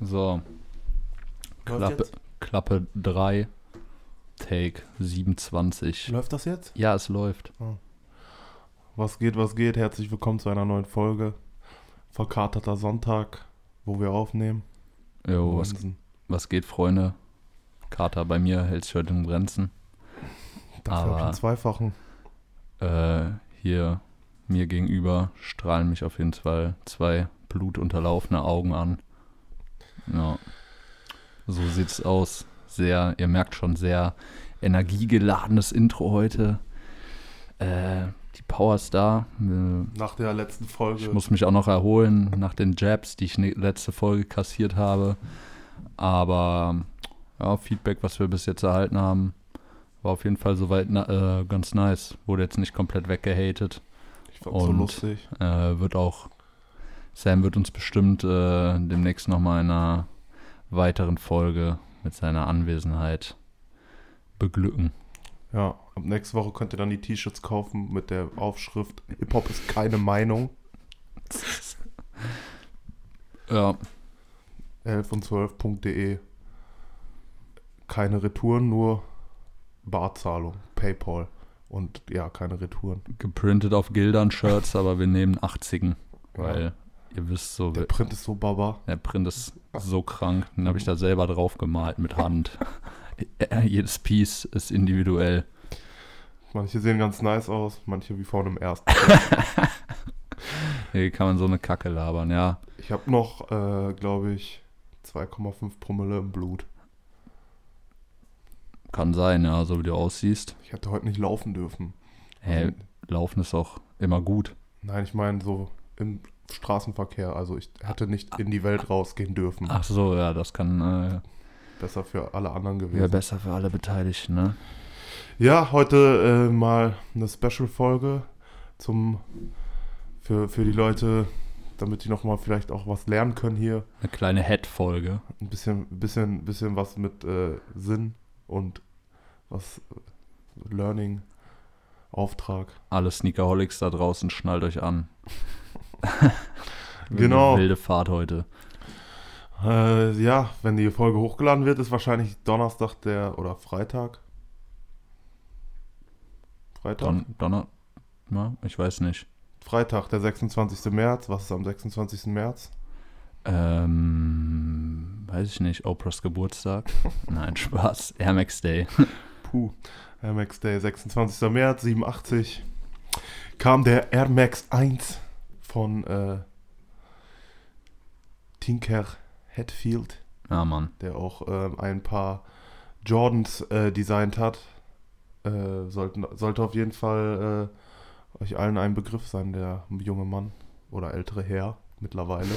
So. Klappe, Klappe 3, Take 27. Läuft das jetzt? Ja, es läuft. Was geht, was geht? Herzlich willkommen zu einer neuen Folge. Verkaterter Sonntag, wo wir aufnehmen. Jo, was, was geht, Freunde? Kater bei mir hält sich heute in Grenzen. Dafür ich aber- einen Zweifachen. Äh, hier mir gegenüber strahlen mich auf jeden Fall zwei blutunterlaufene Augen an. Ja. So sieht's aus. Sehr, ihr merkt schon, sehr energiegeladenes Intro heute. Äh, die Power ist da. Äh, Nach der letzten Folge. Ich muss mich auch noch erholen nach den Jabs, die ich ne letzte Folge kassiert habe. Aber ja, Feedback, was wir bis jetzt erhalten haben, war auf jeden Fall soweit na äh, ganz nice. Wurde jetzt nicht komplett weggehatet. ich fand's so und- lustig. Äh, wird auch, Sam wird uns bestimmt äh, demnächst nochmal in einer weiteren Folge mit seiner Anwesenheit beglücken. Ja, ab nächste Woche könnt ihr dann die T-Shirts kaufen mit der Aufschrift Hip-Hop ist keine Meinung. Ja, 11 und 12.de. Keine Retouren, nur Barzahlung, Paypal. Und ja, keine Retouren. geprintet auf Gildern-Shirts, aber wir nehmen 80 weil ihr wisst so, Der Print ist so baba. Der Print ist so krank. Den habe ich da selber drauf gemalt mit Hand. Äh, Jedes Piece ist individuell. Manche sehen ganz nice aus, manche wie vor einem ersten. Hier kann man so eine Kacke labern, ja. Ich habe noch, äh, glaube ich, 2,5 Promille im Blut. Kann sein, ja, so wie du aussiehst. Ich hätte heute nicht laufen dürfen. Hey, Laufen ist auch immer gut. Nein, ich meine so im Straßenverkehr. Also ich hätte nicht in die Welt rausgehen dürfen. Ach so, ja, das kann Besser für alle anderen äh, gewesen. wäre besser für alle Beteiligten, ne? Ja, heute äh, mal eine Special-Folge zum für, für die Leute, damit die nochmal vielleicht auch was lernen können hier. Eine kleine Head-Folge. Ein bisschen, bisschen, bisschen was mit äh, Sinn und was äh, Learning, Auftrag. Alle Sneakerholics da draußen, schnallt euch an. Genau. Wilde Fahrt heute. Äh, ja, wenn die Folge hochgeladen wird, ist wahrscheinlich Donnerstag der oder Freitag. Freitag? Don Donner. Na, ich weiß nicht. Freitag, der 26. März. Was ist am 26. März? Ähm, weiß ich nicht. Oprahs Geburtstag? Nein, Spaß. Air Max Day. Puh. Air Max Day, 26. März, 87. Kam der Air Max 1 von äh, Tinker Hatfield, Ja, Mann. der auch ähm, ein paar Jordans äh, designt hat. Äh, sollten, sollte auf jeden Fall äh, euch allen ein Begriff sein, der junge Mann oder ältere Herr mittlerweile.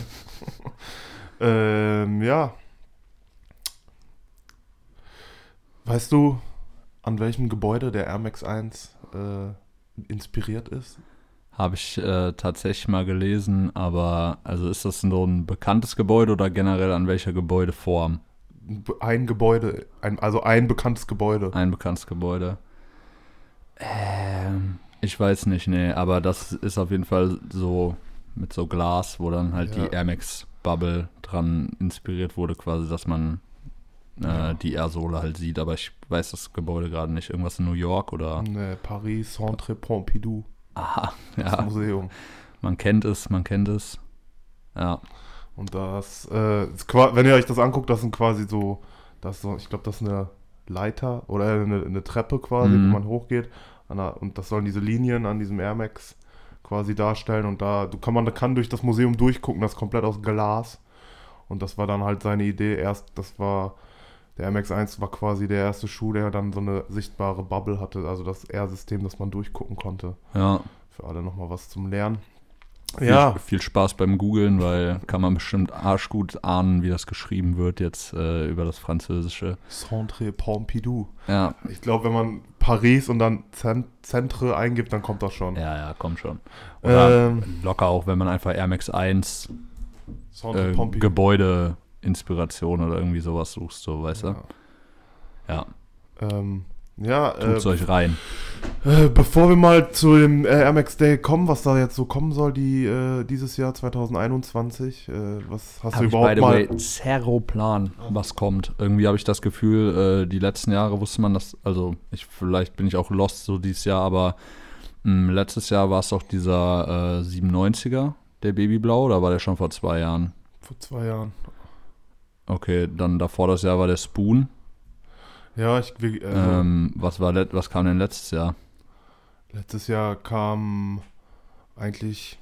ähm, ja. Weißt du, an welchem Gebäude der Air Max 1 äh, inspiriert ist? Habe ich äh, tatsächlich mal gelesen, aber also ist das so ein bekanntes Gebäude oder generell an welcher Gebäudeform? Ein Gebäude, ein, also ein bekanntes Gebäude. Ein bekanntes Gebäude. Ähm, ich weiß nicht, nee, aber das ist auf jeden Fall so mit so Glas, wo dann halt Ja. die Air Max Bubble dran inspiriert wurde, quasi, dass man äh, Ja. die Airsohle halt sieht, aber ich weiß das Gebäude gerade nicht. Irgendwas in New York oder. Ne, Paris, Centre Pompidou, Aha, das ja, Museum. man kennt es, man kennt es. Ja, Und das, äh, ist wenn ihr euch das anguckt, das sind quasi so, das so ich glaube, das ist eine Leiter oder eine, eine Treppe quasi, Mhm. wo man hochgeht. Der, und das sollen diese Linien an diesem Air Max quasi darstellen. Und da du kann man kann durch das Museum durchgucken, das ist komplett aus Glas. Und das war dann halt seine Idee. Erst, das war, der Air Max 1 war quasi der erste Schuh, der dann so eine sichtbare Bubble hatte, also das Air-System, das man durchgucken konnte. ja. Für alle nochmal was zum Lernen. Viel, Ja, viel Spaß beim Googlen, weil kann man bestimmt arschgut ahnen, wie das geschrieben wird jetzt äh, über das Französische. Centre Pompidou. Ja, Ich glaube, wenn man Paris und dann Centre eingibt, dann kommt das schon. ja, ja, komm schon. Oder Ähm, locker auch, wenn man einfach Air Max 1 Centre äh, Pompidou. Gebäudeinspiration oder irgendwie sowas suchst, so, weißt du? Ja. Ja. Ähm, Ja, Tut's äh, euch rein. äh, bevor wir mal zu dem äh, Air Max Day kommen, was da jetzt so kommen soll, die äh, dieses Jahr 2021, äh, was hast Hab du ich, überhaupt by the mal? way, zero Plan, was kommt. Irgendwie habe ich das Gefühl, äh, die letzten Jahre wusste man das, also ich vielleicht bin ich auch lost so dieses Jahr, aber mh, letztes Jahr war es doch dieser äh, 97er, der Babyblau, oder war der schon vor zwei Jahren? Vor zwei Jahren. Okay, dann davor das Jahr war der Spoon. Ja, ich, wir, also, Ähm, was, war was kam denn letztes Jahr? letztes Jahr kam eigentlich,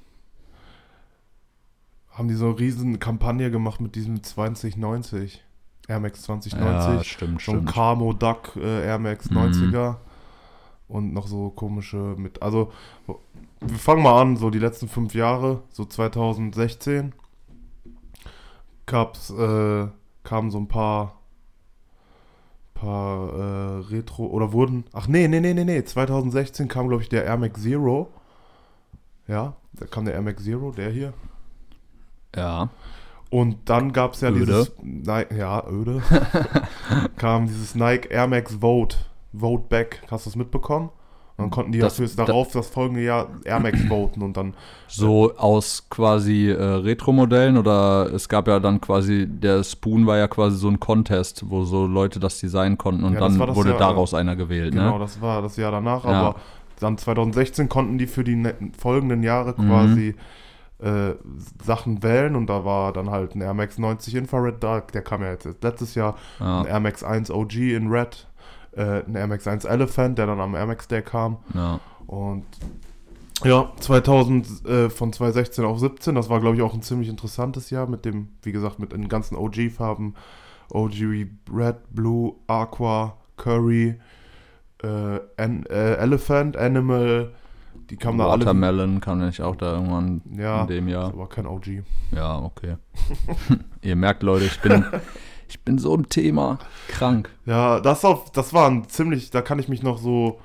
haben die so eine riesen Kampagne gemacht mit diesem 2090, Air Max Ja, 2090. stimmt, so ein stimmt. Camo Duck äh, Air Max Mhm. 90er und noch so komische mit, also wir fangen mal an, so die letzten fünf Jahre, so 2016 gab's, äh, kamen so ein paar paar äh, Retro oder wurden, ach nee, nee, nee, nee, nee, 2016 kam glaube ich der Air Max Zero, ja, da kam der Air Max Zero, der hier. Ja, und dann gab es ja Öde. dieses, Nike, ja, öde, kam dieses Nike Air Max Vote, Vote Back, hast du das mitbekommen? Dann konnten die Das- ja fürs da- darauf das folgende Jahr Air Max voten und dann, so aus quasi äh, Retro-Modellen oder es gab ja dann quasi, der Spoon war ja quasi so ein Contest, wo so Leute das designen konnten und Ja, das dann war das wurde Jahr, daraus einer gewählt, genau, ne? das war das Jahr danach, Ja. aber dann 2016 konnten die für die ne folgenden Jahre Mhm. quasi äh, Sachen wählen und da war dann halt ein Air Max 90 Infrared Dark, der kam ja jetzt letztes Jahr, Ja, ein Air Max 1 OG in Red, äh, ein Air Max 1 Elephant, der dann am Max Day kam ja. Und ja, 2000 äh, von 2016 auf 17, das war glaube ich auch ein ziemlich interessantes Jahr mit dem, wie gesagt, mit den ganzen OG-Farben. OG Red, Blue, Aqua, Curry, äh, An äh, Elephant, Animal, die kamen da alle. Watermelon kam nicht auch da irgendwann Ja, in dem Jahr. aber kein OG. Ja, okay. Ihr merkt, Leute, ich bin, ich bin so im Thema krank. Ja, das, auf, das war ein ziemlich, da kann ich mich noch so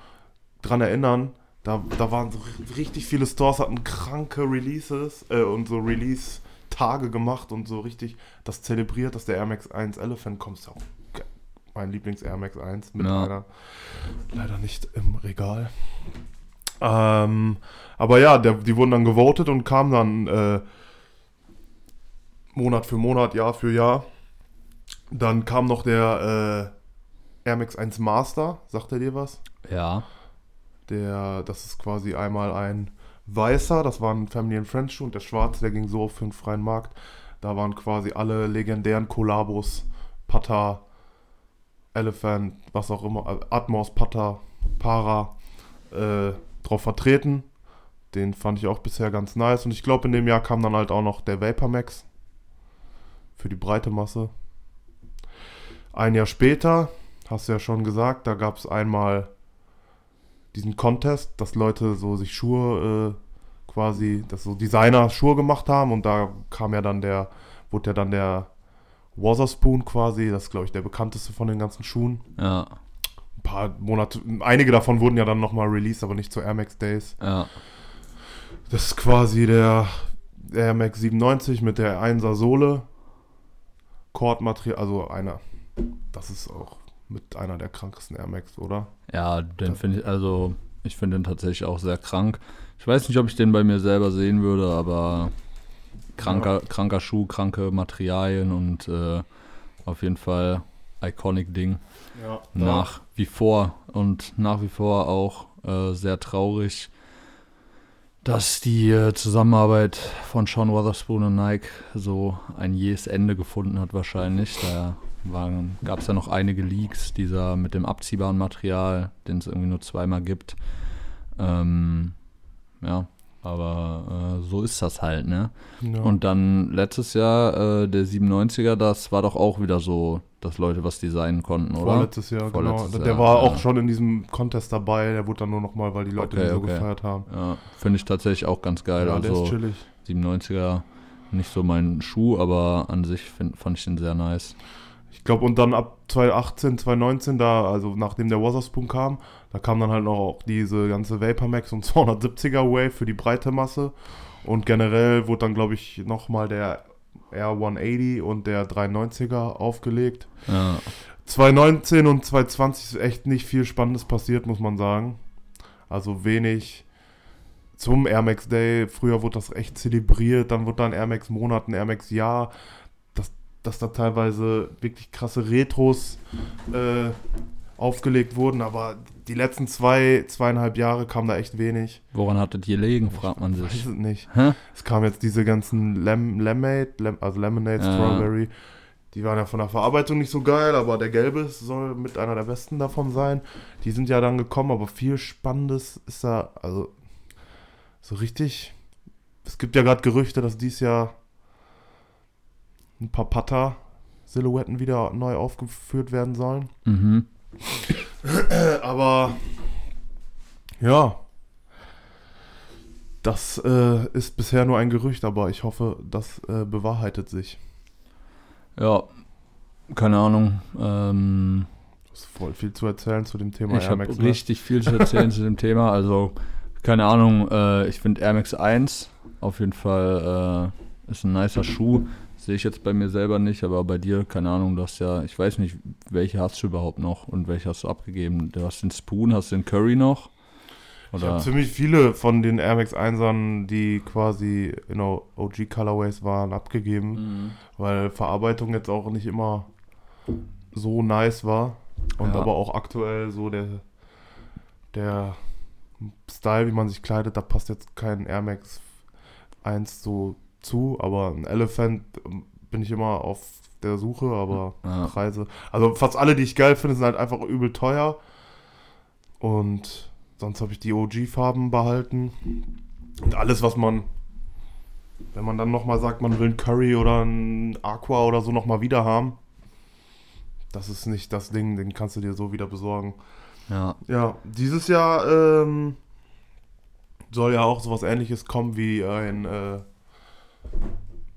dran erinnern. Da, da waren so ri- richtig viele Stores, hatten kranke Releases äh, und so Release-Tage gemacht und so richtig das zelebriert, dass der Air Max 1 Elephant kommt. Ist ja auch ge- mein Lieblings-Air Max 1 mit Ja. einer. Leider nicht im Regal. Ähm, aber ja, der, die wurden dann gewotet und kamen dann äh, Monat für Monat, Jahr für Jahr. Dann kam noch der äh, Air Max 1 Master, sagt er dir was? Ja, Der, das ist quasi einmal ein weißer, das war ein Family and Friends Schuh und der schwarze, der ging so für den freien Markt. Da waren quasi alle legendären Kollabos, Pata, Elephant, was auch immer, also Atmos, Pata, Para, äh, drauf vertreten. Den fand ich auch bisher ganz nice. Und ich glaube, in dem Jahr kam dann halt auch noch der Vapor Max für die breite Masse. Ein Jahr später, hast du ja schon gesagt, da gab es einmal diesen Contest, dass Leute so sich Schuhe äh, quasi, dass so Designer Schuhe gemacht haben und da kam ja dann der, wurde ja dann der Wotherspoon quasi, das ist glaube ich der bekannteste von den ganzen Schuhen. ja, Ein paar Monate, einige davon wurden ja dann nochmal released, aber nicht zu Air Max Days. ja. Das ist quasi der Air Max 97 mit der 1er Sohle. Kordmaterial, also einer, das ist auch mit einer der krankesten Air Max, oder? Ja, den finde ich, also ich finde den tatsächlich auch sehr krank. Ich weiß nicht, ob ich den bei mir selber sehen würde, aber kranker, kranker Schuh, kranke Materialien und äh, auf jeden Fall iconic Ding. Ja. Nach wie vor und nach wie vor auch äh, sehr traurig, dass die äh, Zusammenarbeit von Sean Wotherspoon und Nike so ein jähes Ende gefunden hat wahrscheinlich. Da gab es ja noch einige Leaks, dieser mit dem abziehbaren Material, den es irgendwie nur zweimal gibt. Ähm, ja, aber äh, so ist das halt, ne? Ja. Und dann letztes Jahr, äh, der 97er, das war doch auch wieder so, dass Leute was designen konnten, oder? Vorletztes Jahr, Vorletztes genau. Jahr, der war ja. auch schon in diesem Contest dabei. Der wurde dann nur nochmal, weil die Leute Okay, ihn so okay. gefeiert haben. Ja, finde ich tatsächlich auch ganz geil. ja, der also ist chillig. 97er, nicht so mein Schuh, aber an sich find, fand ich den sehr nice. Ich glaube, und dann ab 2018, 2019, da, also nachdem der Wotherspoon kam, da kam dann halt noch auch diese ganze Vapor Max und 270er Wave für die breite Masse. Und generell wurde dann, glaube ich, nochmal der R180 und der 390er aufgelegt. Ja, 2019 und 2020 ist echt nicht viel Spannendes passiert, muss man sagen. Also wenig zum Air Max Day. Früher wurde das echt zelebriert, dann wurde dann Air Max Monat, ein Air Max Jahr. Dass, da teilweise wirklich krasse Retros äh, aufgelegt wurden, aber die letzten zwei, zweieinhalb Jahre kam da echt wenig. Woran hat das gelegen, fragt man Ich weiß sich. es nicht. Hä? Es kamen jetzt diese ganzen Lem Lemonade, Lem also Lemonade, Ja. Strawberry. Die waren ja von der Verarbeitung nicht so geil, aber der gelbe soll mit einer der besten davon sein. Die sind ja dann gekommen, aber viel Spannendes ist da, also so richtig. Es gibt ja gerade Gerüchte, dass dies Jahr ein paar Pata-Silhouetten wieder neu aufgeführt werden sollen. Mhm. Aber ja, das äh, ist bisher nur ein Gerücht, aber ich hoffe, das äh, bewahrheitet sich. Ja, keine Ahnung. Ähm, Du hast voll viel zu erzählen zu dem Thema ich Air Max. ne? richtig viel zu erzählen zu dem Thema. Also, keine Ahnung. Äh, ich finde Air Max 1 auf jeden Fall äh, ist ein nicer Schuh. Sehe ich jetzt bei mir selber nicht, aber bei dir, keine Ahnung, du hast ja, ich weiß nicht, welche hast du überhaupt noch und welche hast du abgegeben? Du hast den Spoon, hast den Curry noch? Ich habe Oder? ziemlich viele von den Air Max 1ern, die quasi in O- OG Colorways waren, abgegeben, Mhm. weil Verarbeitung jetzt auch nicht immer so nice war. Und Ja. aber auch aktuell so der, der Style, wie man sich kleidet, da passt jetzt kein Air Max 1 so zu, aber ein Elephant ähm, bin ich immer auf der Suche, aber Ja. Preise. Also fast alle, die ich geil finde, sind halt einfach übel teuer. Und sonst habe ich die OG-Farben behalten. Und alles, was man, wenn man dann nochmal sagt, man will einen Curry oder einen Aqua oder so nochmal wieder haben, das ist nicht das Ding, den kannst du dir so wieder besorgen. Ja. Ja, dieses Jahr ähm, soll ja auch sowas ähnliches kommen wie ein äh,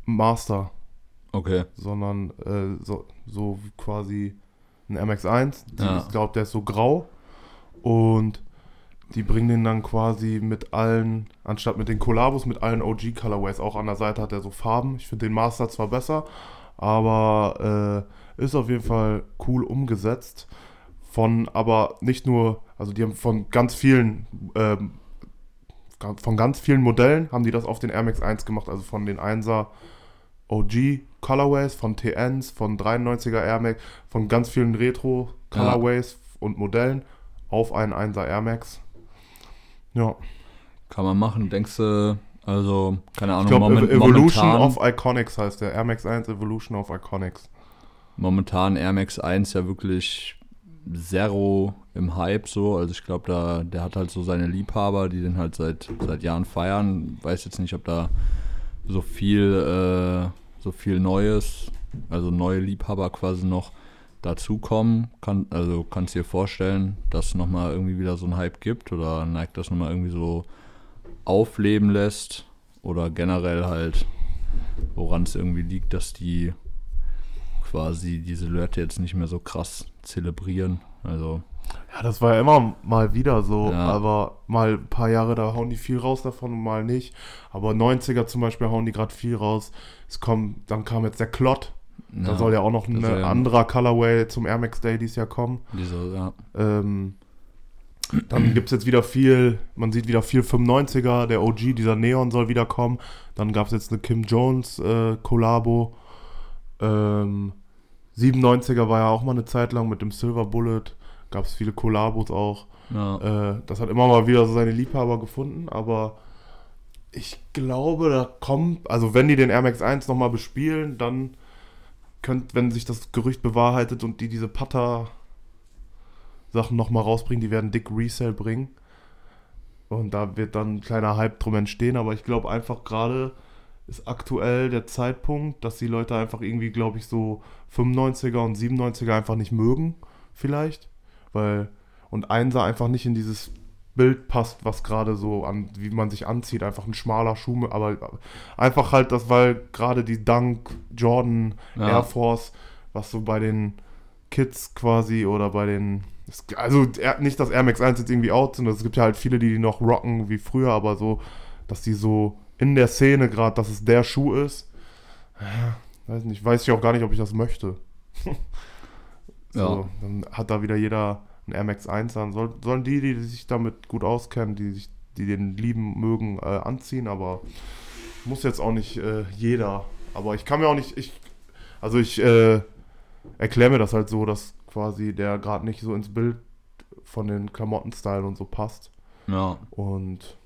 Master, Okay. sondern äh, so, so quasi ein MX1. Die, Ja. Ich glaube, der ist so grau und die bringen den dann quasi mit allen, anstatt mit den Kollabos, mit allen OG Colorways. Auch an der Seite hat er so Farben. Ich finde den Master zwar besser, aber äh, ist auf jeden Fall cool umgesetzt. Von aber nicht nur, also die haben von ganz vielen, ähm, von ganz vielen Modellen haben die das auf den Air Max 1 gemacht, also von den 1er OG Colorways, von TNs, von 93er Air Max, von ganz vielen Retro Colorways und Modellen auf einen 1er Air Max. Ja, Kann man machen. Denkst du, also, keine Ahnung, ich glaube moment- Evolution momentan, of Iconics heißt der Air Max 1 Evolution of Iconics. momentan Air Max 1 ja wirklich Zero im Hype so. Also ich glaube, da der hat halt so seine Liebhaber, die den halt seit, seit Jahren feiern. Weiß jetzt nicht, ob da so viel, äh, so viel Neues, also neue Liebhaber quasi noch dazukommen. Kann, also kannst du dir vorstellen, dass nochmal irgendwie wieder so ein Hype gibt oder Nike das nochmal irgendwie so aufleben lässt oder generell halt, woran es irgendwie liegt, dass die quasi die Silhouette jetzt nicht mehr so krass zelebrieren. Also, Ja, das war ja immer mal wieder so, Ja. aber mal ein paar Jahre, da hauen die viel raus davon und mal nicht. Aber 90er zum Beispiel hauen die gerade viel raus. Es kommt, dann kam jetzt der Klott. Da ja, soll ja auch noch ein ja- anderer Colorway zum Air Max Day dieses Jahr kommen. diese, ja, Ähm, dann gibt es jetzt wieder viel, man sieht wieder viel 95er, der OG, dieser Neon soll wieder kommen. Dann gab es jetzt eine Kim Jones äh, Kollabo. Ähm, 97er war ja auch mal eine Zeit lang mit dem Silver Bullet. Gab es viele Kollabos auch. ja, Äh, das hat immer mal wieder so seine Liebhaber gefunden, aber ich glaube, da kommt, also wenn die den Air Max 1 nochmal bespielen, dann könnt, wenn sich das Gerücht bewahrheitet und die diese Putter Sachen nochmal rausbringen, die werden dick Resale bringen. Und da wird dann ein kleiner Hype drum entstehen, aber ich glaube einfach gerade ist aktuell der Zeitpunkt, dass die Leute einfach irgendwie, glaube ich, so 95er und 97er einfach nicht mögen, vielleicht. Weil, und Einser einfach nicht in dieses Bild passt, was gerade so an, wie man sich anzieht, einfach ein schmaler Schuh, aber einfach halt das, weil gerade die Dunk, Jordan, Ja. Air Force, was so bei den Kids quasi oder bei den, also nicht, dass Air Max 1 jetzt irgendwie out sind, es gibt ja halt viele, die die noch rocken wie früher, aber so, dass die so in der Szene gerade, dass es der Schuh ist, ja, weiß nicht, weiß ich auch gar nicht, ob ich das möchte. So, dann hat da wieder jeder ein Air Max 1 an. Soll, sollen die, die sich damit gut auskennen, die sich, die den lieben mögen, äh, anziehen, aber muss jetzt auch nicht äh, jeder. Aber ich kann mir auch nicht, ich, also ich äh, erkläre mir das halt so, dass quasi der gerade nicht so ins Bild von den Klamotten-Style und so passt. Ja. Und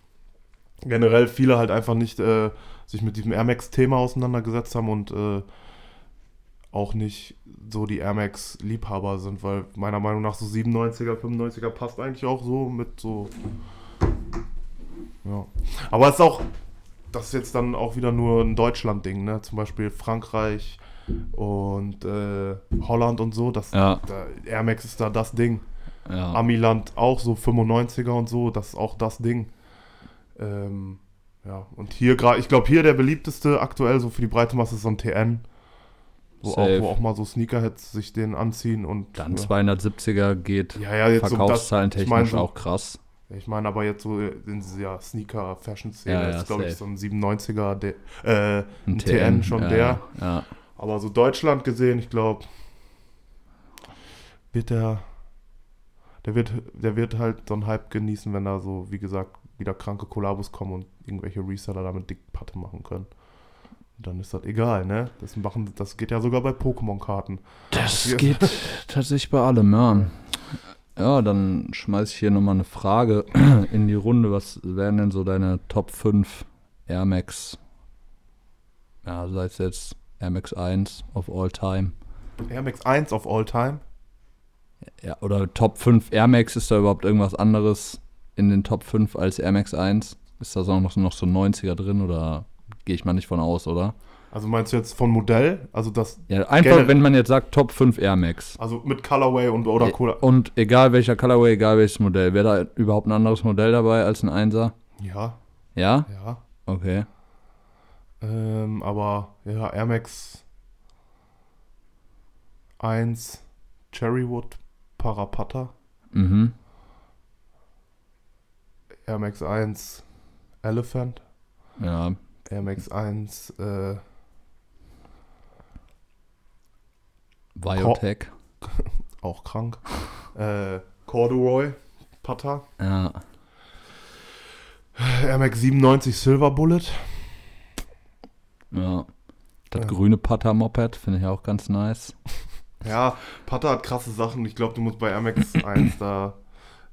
generell viele halt einfach nicht äh, sich mit diesem Air Max-Thema auseinandergesetzt haben und äh, auch nicht so die Air Max-Liebhaber sind, weil meiner Meinung nach so 97er, 95er passt eigentlich auch so mit so. Ja. Aber es ist auch, das ist jetzt dann auch wieder nur ein Deutschland-Ding, ne? Zum Beispiel Frankreich und äh, Holland und so. Das, Ja. da, Air Max ist da das Ding. Ja. Amiland auch so 95er und so, das ist auch das Ding. Ähm, ja, und hier gerade, ich glaube hier der beliebteste aktuell so für die breite Masse ist so ein TN. Wo auch, wo auch mal so Sneakerheads sich den anziehen und Dann ja. 270er geht Ja, ja, jetzt so das, Verkaufszahlen ich technisch meine so, auch krass. ich meine aber jetzt so in dieser Sneaker-Fashion-Szene Ja, ja, ist, glaube ich, so ein 97er, der, äh, Ein ein TN schon der. Aber so Deutschland gesehen, ich glaube, wird der, der wird, der wird halt so einen Hype genießen, wenn da so, wie gesagt, wieder kranke Kollabos kommen und irgendwelche Reseller damit dick Patte machen können. Und dann ist das egal, ne? Das machen, das geht ja sogar bei Pokémon-Karten. Das Ja. geht tatsächlich bei allem, ja. Ja, dann schmeiß ich hier nochmal eine Frage in die Runde. Was wären denn so deine Top 5 Air Max? Ja, sei es jetzt Air Max 1 of all time. Air Max 1 of all time. Ja, oder Top 5 Air Max, ist da überhaupt irgendwas anderes in den Top 5 als Air Max 1? Ist da so noch, noch so 90er drin oder gehe ich mal nicht von aus, oder? Also meinst du jetzt von Modell? Also das, Ja, einfach, wenn man jetzt sagt Top 5 Air Max. also mit Colorway und oder Cola. Und egal welcher Colorway, egal welches Modell, wäre da überhaupt ein anderes Modell dabei als ein 1er? Ja, Ja? ja. Okay. Ähm, aber ja, Air Max 1 Cherrywood Parapata. Mhm. Air Max 1 Elephant. Ja. Air Max 1 äh, Biotech. auch krank. äh, Corduroy Pata. Ja. Air Max 97 Silver Bullet. Ja. Das Ja. grüne Pata-Moped finde ich auch ganz nice. Ja, Pata hat krasse Sachen. Ich glaube, du musst bei Air Max 1 da.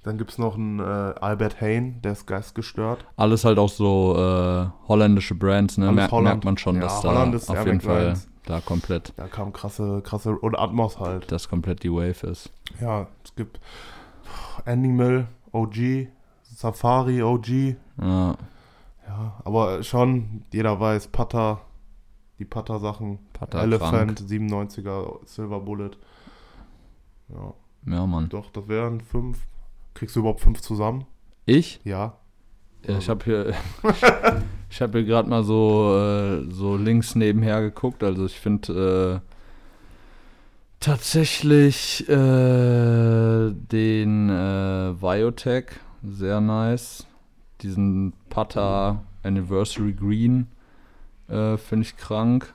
Dann gibt es noch einen äh, Albert Hain, der ist geistgestört. Alles halt auch so äh, holländische Brands, ne? Merkt, Holland. merkt man schon, Ja, dass Holland da ist auf jeden Fall 1. da komplett, Da kam krasse, krasse. Und Atmos halt. das komplett die Wave ist. Ja, es gibt Animal, OG, Safari, OG. Ja. Ja, aber schon, jeder weiß, Pata, die Pata-Sachen. Pata Elephant, 97er, Silver Bullet. Ja, Ja, Mann. doch, das wären fünf. Kriegst du überhaupt fünf zusammen? Ich? Ja. Ja, ich habe hier, ich habe hier gerade mal so, äh, so links nebenher geguckt. Also ich finde äh, tatsächlich äh, den äh, Biotech sehr nice. Diesen Pata Anniversary Green äh, finde ich krank.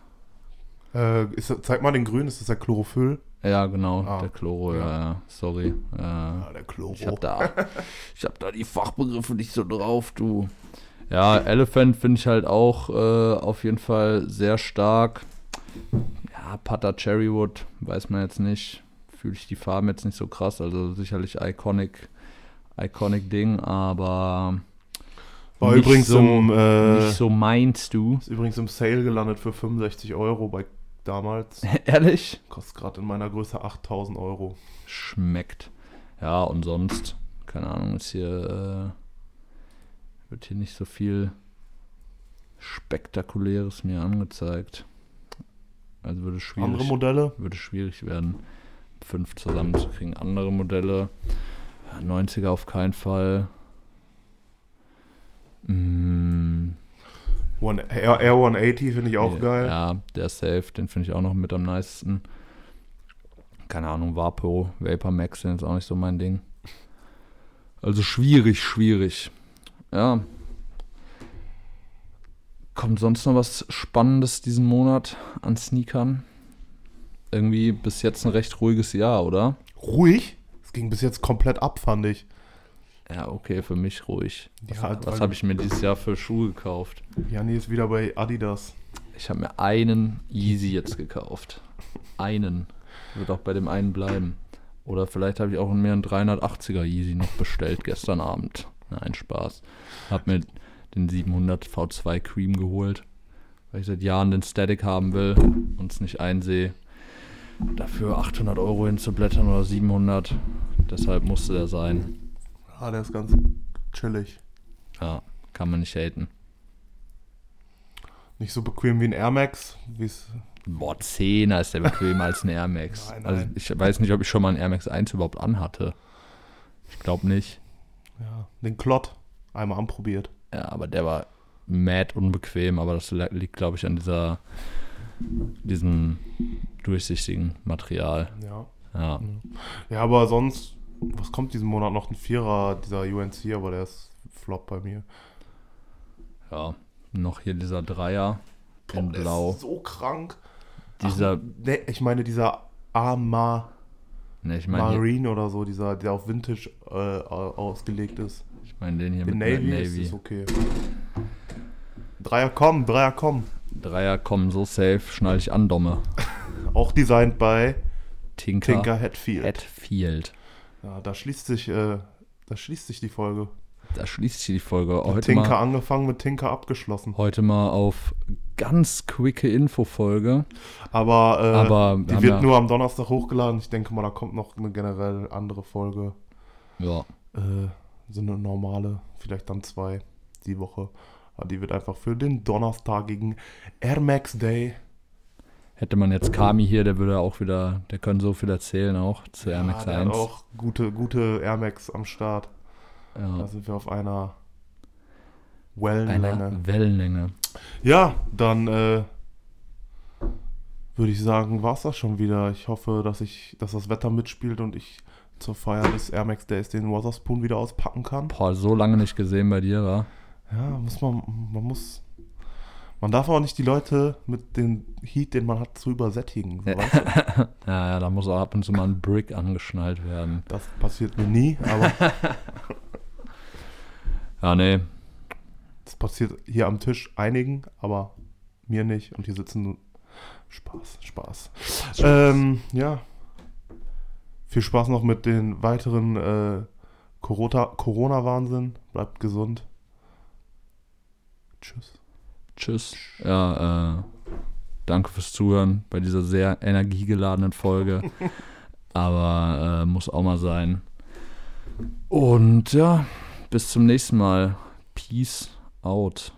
Äh, ist, zeig mal den Grün, ist das der Chlorophyll? Ja, genau, Ah, der Chloro, ja. ja, ja, sorry. Äh, Ja, der Chloro. Ich hab da, ich hab da die Fachbegriffe nicht so drauf, du. Ja, Elephant finde ich halt auch äh, auf jeden Fall sehr stark. Ja, Pata Cherrywood, weiß man jetzt nicht. Fühle ich die Farben jetzt nicht so krass. Also sicherlich iconic, iconic Ding, aber War übrigens so, im, äh, nicht so meinst du. ist übrigens im Sale gelandet für 65 Euro bei damals. Ehrlich? Kostet gerade in meiner Größe 8000 Euro. schmeckt. Ja, und sonst, keine Ahnung, ist hier, äh, wird hier nicht so viel Spektakuläres mir angezeigt. Also würde schwierig, Andere Modelle? würde schwierig werden, fünf zusammenzukriegen. Andere Modelle, ja, 90er auf keinen Fall. Mm, One, Air, Air 180 finde ich auch ja, geil. Ja, der Safe, den finde ich auch noch mit am nicesten. Keine Ahnung, Vapo, Vapor Max sind jetzt auch nicht so mein Ding. Also schwierig, schwierig. Ja. Kommt sonst noch was Spannendes diesen Monat an Sneakern? irgendwie bis jetzt ein recht ruhiges Jahr, oder? Ruhig? Es ging bis jetzt komplett ab, fand ich. Ja, okay, für mich ruhig. Was, Ja, was habe ich mir dieses Jahr für Schuhe gekauft? Jani ist wieder bei Adidas. Ich habe mir einen Yeezy jetzt gekauft. Einen. Wird auch bei dem einen bleiben. Oder vielleicht habe ich auch mir einen 380er Yeezy noch bestellt gestern Abend. Nein, Spaß. Hab mir den 700 V2 Cream geholt, weil ich seit Jahren den Static haben will und es nicht einsehe, dafür 800 Euro hinzublättern oder 700. Deshalb musste der sein. Ah, der ist ganz chillig. Ja, kann man nicht haten. Nicht so bequem wie ein Air Max, wie es Boah, 10er ist der bequemer als ein Air Max. Nein, Also nein. ich weiß nicht, ob ich schon mal einen Air Max 1 überhaupt anhatte. Ich glaube nicht. ja, den Klott einmal anprobiert. Ja, aber der war mad unbequem, aber das li- liegt, glaube ich, an dieser diesem durchsichtigen Material. Ja. Ja, Ja, aber sonst, was kommt diesen Monat noch? Ein Vierer, dieser UNC, aber der ist Flop bei mir. ja. Noch hier dieser Dreier in Boah, der Blau. Ist so krank. Dieser, Ne, ich meine, dieser Ama ne, ich meine Marine oder so, dieser, der auf Vintage äh, au- ausgelegt ist. ich mein den hier Den mit Navy, Navy. Ist, ist okay. Dreier kommen, Dreier kommen. Dreier kommen so safe, schnall ich an, Domme. Auch designt bei Tinker, Tinker Hatfield. Hatfield. Ja, da schließt sich, äh, da schließt sich die Folge. Da schließt sich die Folge. Heute Tinker mal, angefangen, mit Tinker abgeschlossen. heute mal auf ganz quicke Infofolge. Aber, äh, Aber die wird ja- nur am Donnerstag hochgeladen. Ich denke mal, da kommt noch eine generell andere Folge. Ja, Äh, so eine normale, vielleicht dann zwei die Woche. Aber die wird einfach für den donnerstagigen Air Max Day. Hätte man jetzt Kami hier, der würde auch wieder, der könnte so viel erzählen auch zu Air Max Ja, der hat 1. auch gute, gute Air Max am Start. Da Ja, sind wir auf einer Wellenlänge. eine Wellenlänge. Ja, dann äh, würde ich sagen, war es das schon wieder. Ich hoffe, dass ich, dass das Wetter mitspielt und ich zur Feier des Air Max Days den Waterspoon wieder auspacken kann. Boah, so lange nicht gesehen bei dir, war. Ja, muss man, man muss. Man darf auch nicht die Leute mit dem Heat, den man hat, zu übersättigen. So, weißt du? Ja, ja, da muss auch ab und zu mal ein Brick angeschnallt werden. Das passiert mir nie, aber Ja, nee, das passiert hier am Tisch einigen, aber mir nicht. Und hier sitzen nur Spaß, Spaß. Ähm, ja. Viel Spaß noch mit den weiteren äh, Corona- Corona-Wahnsinn. Bleibt gesund. Tschüss. Tschüss. Ja, äh, danke fürs Zuhören bei dieser sehr energiegeladenen Folge. Aber äh, muss auch mal sein. Und ja, bis zum nächsten Mal. Peace out.